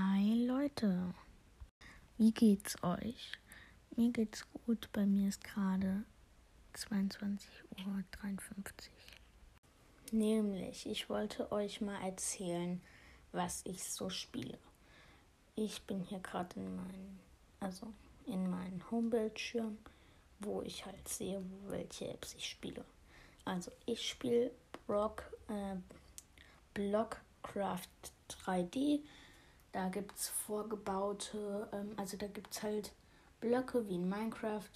Hi Leute, wie geht's euch? Mir geht's gut, bei mir ist gerade 22.53 Uhr. Nämlich, ich wollte euch mal erzählen, was ich so spiele. Ich bin hier gerade in meinen, also in meinen Homebildschirm, wo ich halt sehe, welche Apps ich spiele. Also ich spiele Block, äh, Blockcraft 3D da gibt es vorgebaute, ähm, also da gibt es halt Blöcke wie in Minecraft.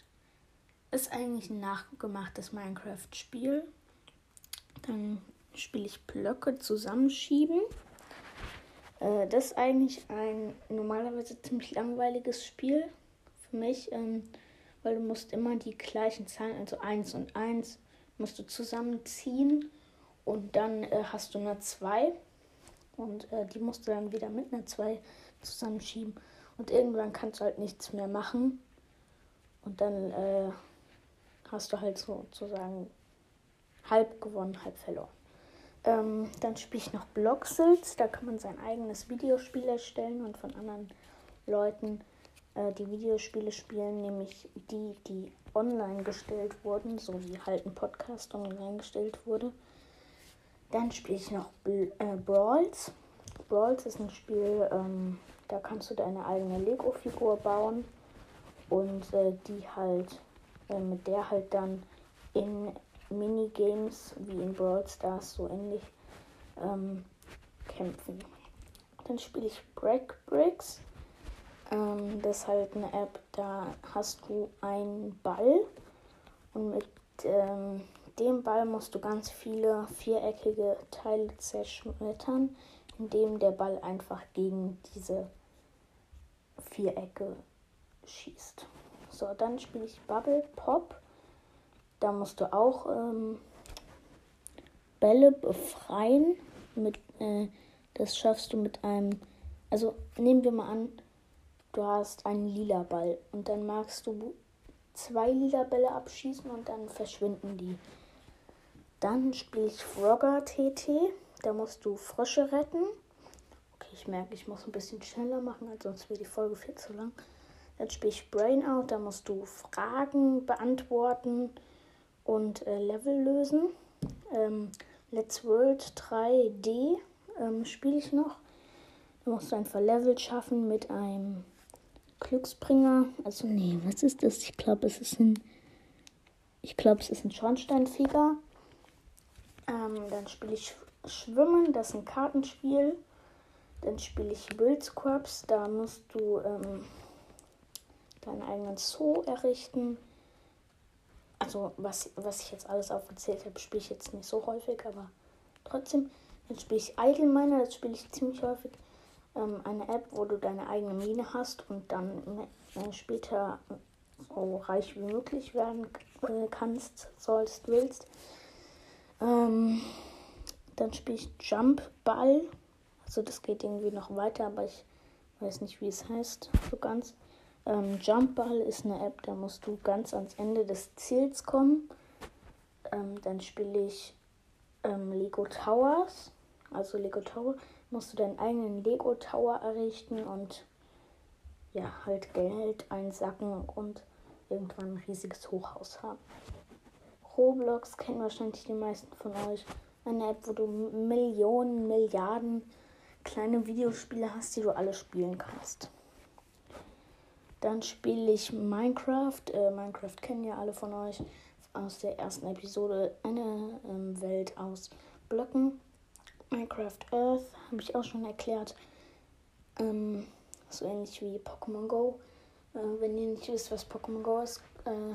Ist eigentlich ein nachgemachtes Minecraft-Spiel. Dann spiele ich Blöcke zusammenschieben. Äh, das ist eigentlich ein normalerweise ziemlich langweiliges Spiel für mich, ähm, weil du musst immer die gleichen Zahlen, also 1 und 1, musst du zusammenziehen und dann äh, hast du eine 2 und äh, die musst du dann wieder mit einer 2 zusammenschieben. Und irgendwann kannst du halt nichts mehr machen. Und dann äh, hast du halt sozusagen halb gewonnen, halb verloren. Ähm, dann spiele ich noch Bloxels. Da kann man sein eigenes Videospiel erstellen und von anderen Leuten äh, die Videospiele spielen, nämlich die, die online gestellt wurden, so wie halt ein Podcast online gestellt wurde. Dann spiele ich noch äh, Brawls. Brawls ist ein Spiel, ähm, da kannst du deine eigene Lego-Figur bauen und äh, die halt, äh, mit der halt dann in Minigames wie in Brawl Stars so ähnlich ähm, kämpfen. Dann spiele ich Break Bricks. Ähm, das ist halt eine App, da hast du einen Ball und mit ähm, dem Ball musst du ganz viele viereckige Teile zerschmettern, indem der Ball einfach gegen diese Vierecke schießt. So, dann spiele ich Bubble Pop. Da musst du auch ähm, Bälle befreien. Mit, äh, das schaffst du mit einem. Also nehmen wir mal an, du hast einen lila Ball und dann magst du zwei lila Bälle abschießen und dann verschwinden die. Dann spiele ich Frogger TT. Da musst du Frösche retten. Okay, ich merke, ich muss ein bisschen schneller machen, sonst wird die Folge viel zu lang. Dann spiele ich Brainout. Da musst du Fragen beantworten und äh, Level lösen. Ähm, Let's World 3D ähm, spiele ich noch. Da musst du einfach Level schaffen mit einem Glücksbringer. Also, nee, was ist das? Ich glaube, es ist ein. Ich glaube, es ist ein Schornsteinfeger. Dann spiele ich Schwimmen, das ist ein Kartenspiel. Dann spiele ich Wildscorps, da musst du ähm, deinen eigenen Zoo errichten. Also, was, was ich jetzt alles aufgezählt habe, spiele ich jetzt nicht so häufig, aber trotzdem. Dann spiele ich Idle Miner, das spiele ich ziemlich häufig. Ähm, eine App, wo du deine eigene Mine hast und dann äh, später so reich wie möglich werden äh, kannst, sollst, willst. Ähm, dann spiele ich Jump Ball. Also das geht irgendwie noch weiter, aber ich weiß nicht, wie es heißt so ganz. Ähm, Jump Ball ist eine App, da musst du ganz ans Ende des Ziels kommen. Ähm, dann spiele ich ähm, Lego Towers. Also Lego Tower musst du deinen eigenen Lego Tower errichten und ja, halt Geld einsacken und irgendwann ein riesiges Hochhaus haben. Roblox kennen wahrscheinlich die meisten von euch. Eine App, wo du Millionen, Milliarden kleine Videospiele hast, die du alle spielen kannst. Dann spiele ich Minecraft. Äh, Minecraft kennen ja alle von euch aus der ersten Episode. Eine ähm, Welt aus Blöcken. Minecraft Earth habe ich auch schon erklärt. Ähm, so ähnlich wie Pokémon Go. Äh, wenn ihr nicht wisst, was Pokémon Go ist, äh,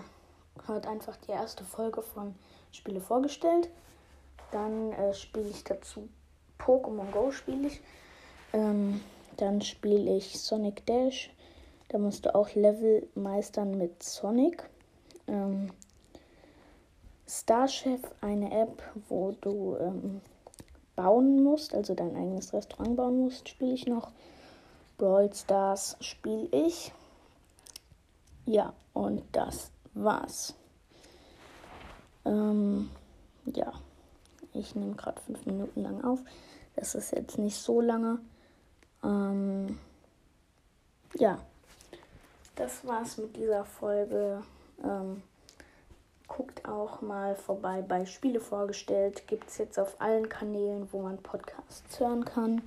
hat einfach die erste Folge von Spiele vorgestellt. Dann äh, spiele ich dazu Pokémon Go spiele ich. Ähm, dann spiele ich Sonic Dash. Da musst du auch Level meistern mit Sonic. Ähm, Starchef, eine App, wo du ähm, bauen musst, also dein eigenes Restaurant bauen musst, spiele ich noch. Brawl Stars spiele ich. Ja, und das war's. Ähm, ja, ich nehme gerade fünf Minuten lang auf. Das ist jetzt nicht so lange. Ähm, ja, das war's mit dieser Folge. Ähm, guckt auch mal vorbei bei Spiele vorgestellt. Gibt es jetzt auf allen Kanälen, wo man Podcasts hören kann.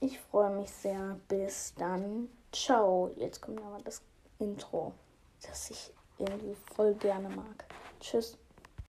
Ich freue mich sehr. Bis dann. Ciao. Jetzt kommt aber das Intro, das ich irgendwie voll gerne mag. Tschüss.